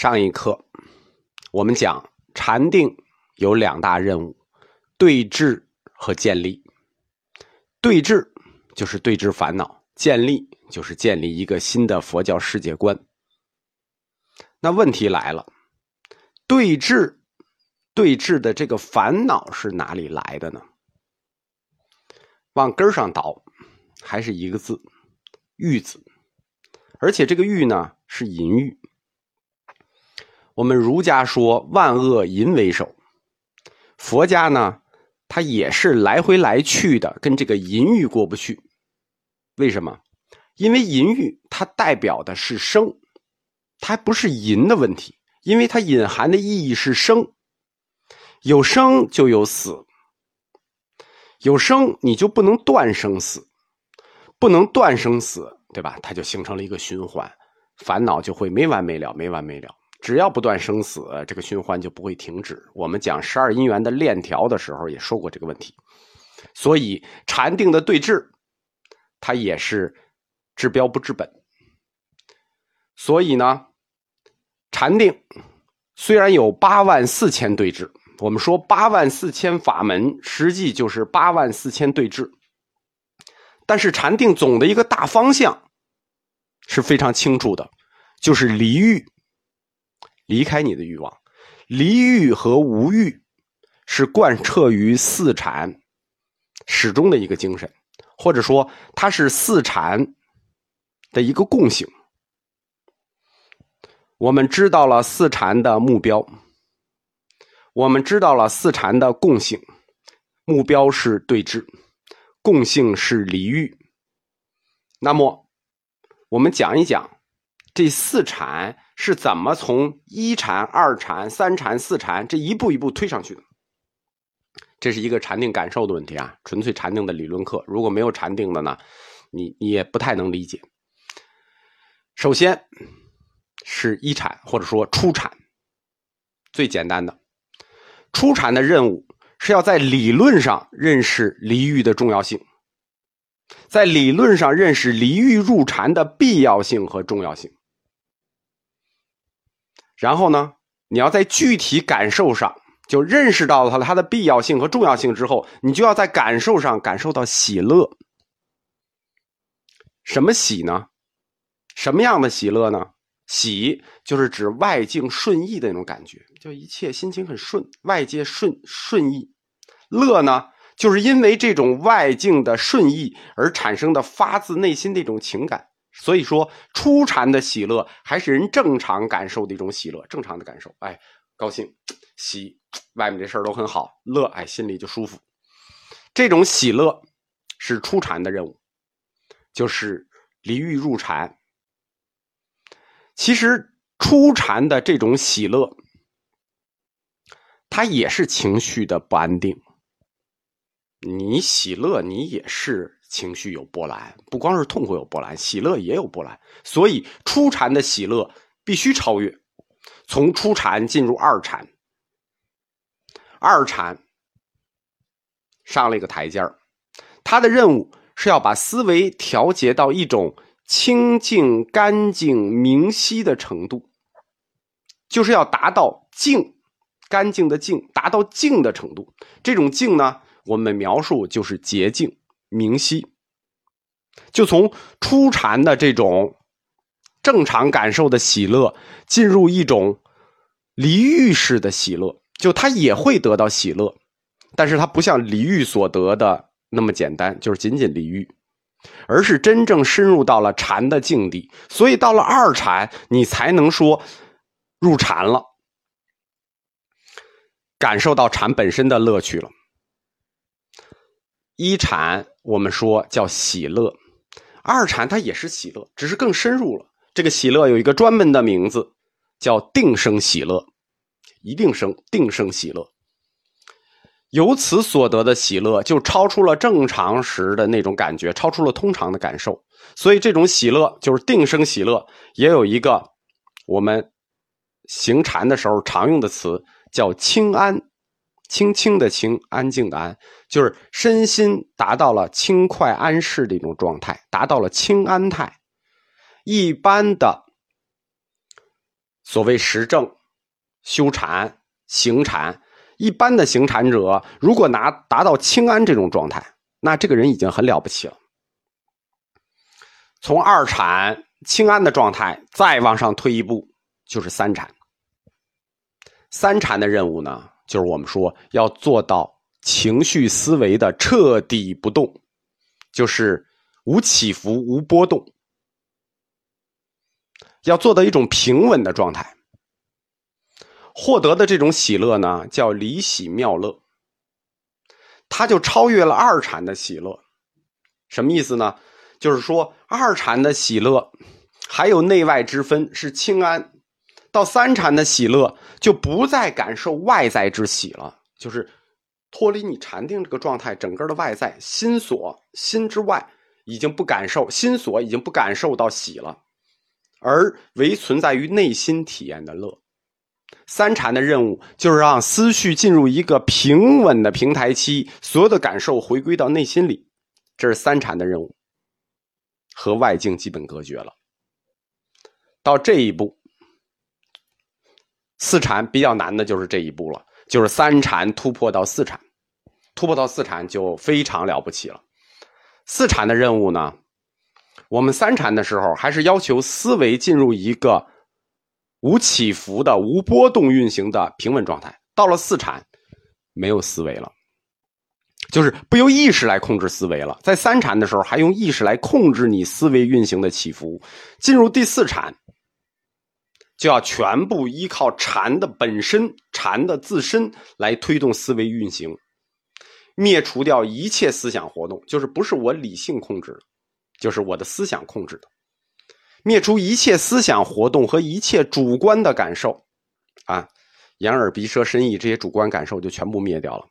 上一课我们讲禅定有两大任务：对治和建立。对治就是对治烦恼，建立就是建立一个新的佛教世界观。那问题来了，对治对治的这个烦恼是哪里来的呢？往根上倒，还是一个字“欲”字，而且这个“欲”呢是淫欲。我们儒家说万恶淫为首，佛家呢，他也是来回来去的跟这个淫欲过不去。为什么？因为淫欲它代表的是生，它不是淫的问题，因为它隐含的意义是生，有生就有死，有生你就不能断生死，不能断生死，对吧？它就形成了一个循环，烦恼就会没完没了，没完没了。只要不断生死，这个循环就不会停止。我们讲十二因缘的链条的时候也说过这个问题，所以禅定的对峙，它也是治标不治本。所以呢，禅定虽然有八万四千对峙，我们说八万四千法门，实际就是八万四千对峙，但是禅定总的一个大方向是非常清楚的，就是离欲。离开你的欲望，离欲和无欲是贯彻于四禅始终的一个精神，或者说它是四禅的一个共性。我们知道了四禅的目标，我们知道了四禅的共性，目标是对峙，共性是离欲。那么，我们讲一讲这四禅。是怎么从一禅、二禅、三禅、四禅这一步一步推上去的？这是一个禅定感受的问题啊，纯粹禅定的理论课。如果没有禅定的呢，你你也不太能理解。首先是一禅，或者说初禅，最简单的初禅的任务是要在理论上认识离欲的重要性，在理论上认识离欲入禅的必要性和重要性。然后呢，你要在具体感受上就认识到它的它的必要性和重要性之后，你就要在感受上感受到喜乐。什么喜呢？什么样的喜乐呢？喜就是指外境顺意的那种感觉，就一切心情很顺，外界顺顺意。乐呢，就是因为这种外境的顺意而产生的发自内心的一种情感。所以说，初禅的喜乐还是人正常感受的一种喜乐，正常的感受。哎，高兴，喜，外面这事儿都很好，乐，哎，心里就舒服。这种喜乐是初禅的任务，就是离欲入禅。其实初禅的这种喜乐，它也是情绪的不安定。你喜乐，你也是。情绪有波澜，不光是痛苦有波澜，喜乐也有波澜。所以初禅的喜乐必须超越，从初禅进入二禅。二禅上了一个台阶儿，他的任务是要把思维调节到一种清净、干净、明晰的程度，就是要达到净、干净的净，达到净的程度。这种净呢，我们描述就是洁净。明晰，就从初禅的这种正常感受的喜乐，进入一种离欲式的喜乐，就他也会得到喜乐，但是他不像离欲所得的那么简单，就是仅仅离欲，而是真正深入到了禅的境地，所以到了二禅，你才能说入禅了，感受到禅本身的乐趣了。一禅我们说叫喜乐，二禅它也是喜乐，只是更深入了。这个喜乐有一个专门的名字，叫定生喜乐，一定生定生喜乐。由此所得的喜乐，就超出了正常时的那种感觉，超出了通常的感受。所以这种喜乐就是定生喜乐，也有一个我们行禅的时候常用的词，叫清安。轻轻的轻，安静的安，就是身心达到了轻快安适的一种状态，达到了轻安态。一般的所谓实证、修禅、行禅，一般的行禅者，如果拿达到清安这种状态，那这个人已经很了不起了。从二禅清安的状态再往上推一步，就是三禅。三禅的任务呢，就是我们说要做到情绪思维的彻底不动，就是无起伏、无波动。要做到一种平稳的状态，获得的这种喜乐呢，叫离喜妙乐。它就超越了二禅的喜乐，什么意思呢？就是说二禅的喜乐还有内外之分，是清安；到三禅的喜乐就不再感受外在之喜了，就是脱离你禅定这个状态，整个的外在心所心之外已经不感受，心所已经不感受到喜了。而唯存在于内心体验的乐，三禅的任务就是让思绪进入一个平稳的平台期，所有的感受回归到内心里，这是三禅的任务，和外境基本隔绝了。到这一步，四禅比较难的就是这一步了，就是三禅突破到四禅，突破到四禅就非常了不起了。四禅的任务呢？我们三禅的时候，还是要求思维进入一个无起伏的、无波动运行的平稳状态。到了四禅，没有思维了，就是不由意识来控制思维了。在三禅的时候，还用意识来控制你思维运行的起伏。进入第四禅，就要全部依靠禅的本身、禅的自身来推动思维运行，灭除掉一切思想活动，就是不是我理性控制的。就是我的思想控制的，灭除一切思想活动和一切主观的感受，啊，眼耳鼻舌身意这些主观感受就全部灭掉了。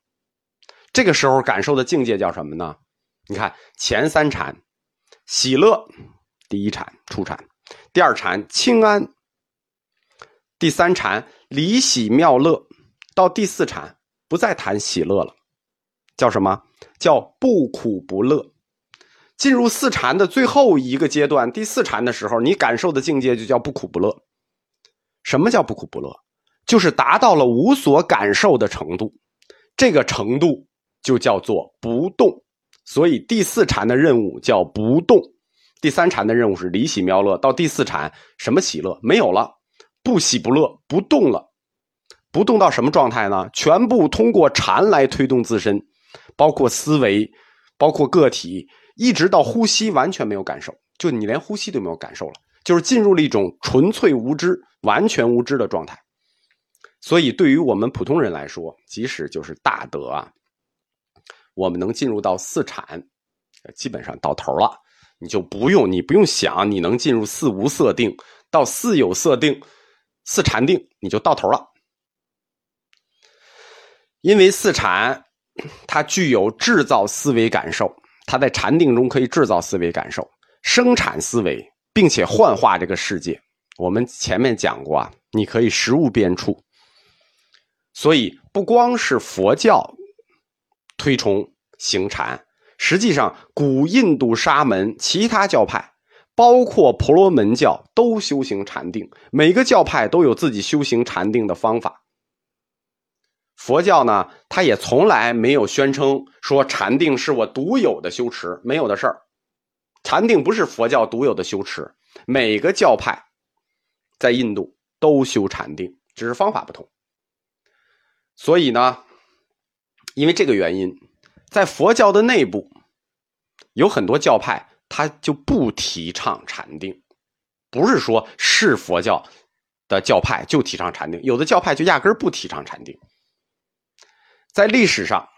这个时候感受的境界叫什么呢？你看前三禅，喜乐，第一禅初禅，第二禅清安，第三禅离喜妙乐，到第四禅不再谈喜乐了，叫什么叫不苦不乐？进入四禅的最后一个阶段，第四禅的时候，你感受的境界就叫不苦不乐。什么叫不苦不乐？就是达到了无所感受的程度，这个程度就叫做不动。所以第四禅的任务叫不动，第三禅的任务是离喜妙乐。到第四禅，什么喜乐没有了，不喜不乐，不动了。不动到什么状态呢？全部通过禅来推动自身，包括思维，包括个体。一直到呼吸完全没有感受，就你连呼吸都没有感受了，就是进入了一种纯粹无知、完全无知的状态。所以，对于我们普通人来说，即使就是大德啊，我们能进入到四禅，基本上到头了，你就不用你不用想你能进入四无色定，到四有色定、四禅定，你就到头了。因为四禅它具有制造思维感受。它在禅定中可以制造思维感受，生产思维，并且幻化这个世界。我们前面讲过啊，你可以实物变处。所以不光是佛教推崇行禅，实际上古印度沙门、其他教派，包括婆罗门教，都修行禅定。每个教派都有自己修行禅定的方法。佛教呢，他也从来没有宣称说禅定是我独有的修持，没有的事儿。禅定不是佛教独有的修持，每个教派在印度都修禅定，只是方法不同。所以呢，因为这个原因，在佛教的内部有很多教派，他就不提倡禅定，不是说是佛教的教派就提倡禅定，有的教派就压根儿不提倡禅定。在历史上，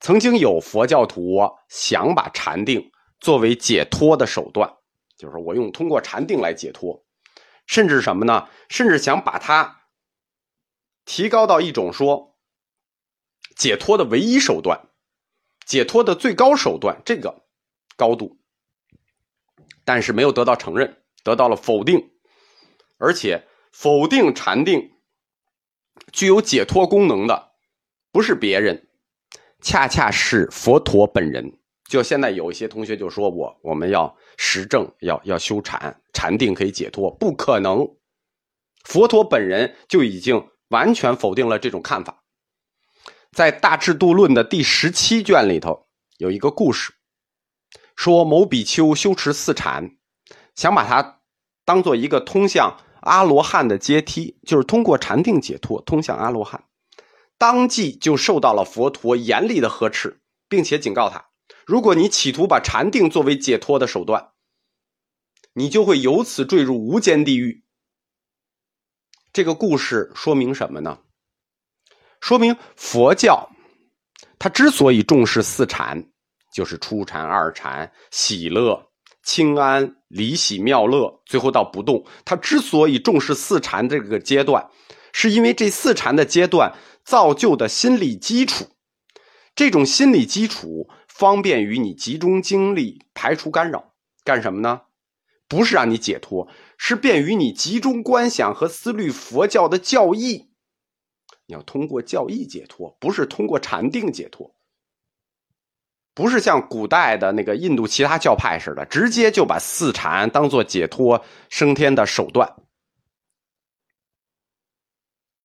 曾经有佛教徒想把禅定作为解脱的手段，就是我用通过禅定来解脱，甚至什么呢？甚至想把它提高到一种说解脱的唯一手段、解脱的最高手段这个高度，但是没有得到承认，得到了否定，而且否定禅定具有解脱功能的。不是别人，恰恰是佛陀本人。就现在有一些同学就说我我们要实证，要要修禅，禅定可以解脱，不可能。佛陀本人就已经完全否定了这种看法。在《大智度论》的第十七卷里头有一个故事，说某比丘修持四禅，想把它当做一个通向阿罗汉的阶梯，就是通过禅定解脱通向阿罗汉，当即就受到了佛陀严厉的呵斥，并且警告他：如果你企图把禅定作为解脱的手段，你就会由此坠入无间地狱。这个故事说明什么呢？说明佛教，它之所以重视四禅，就是初禅、二禅、喜乐、清安、离喜、妙乐，最后到不动。他之所以重视四禅这个阶段，是因为这四禅的阶段造就的心理基础，这种心理基础方便于你集中精力排除干扰。干什么呢？不是让你解脱。是便于你集中观想和思虑佛教的教义，你要通过教义解脱，不是通过禅定解脱，不是像古代的那个印度其他教派似的，直接就把四禅当做解脱升天的手段。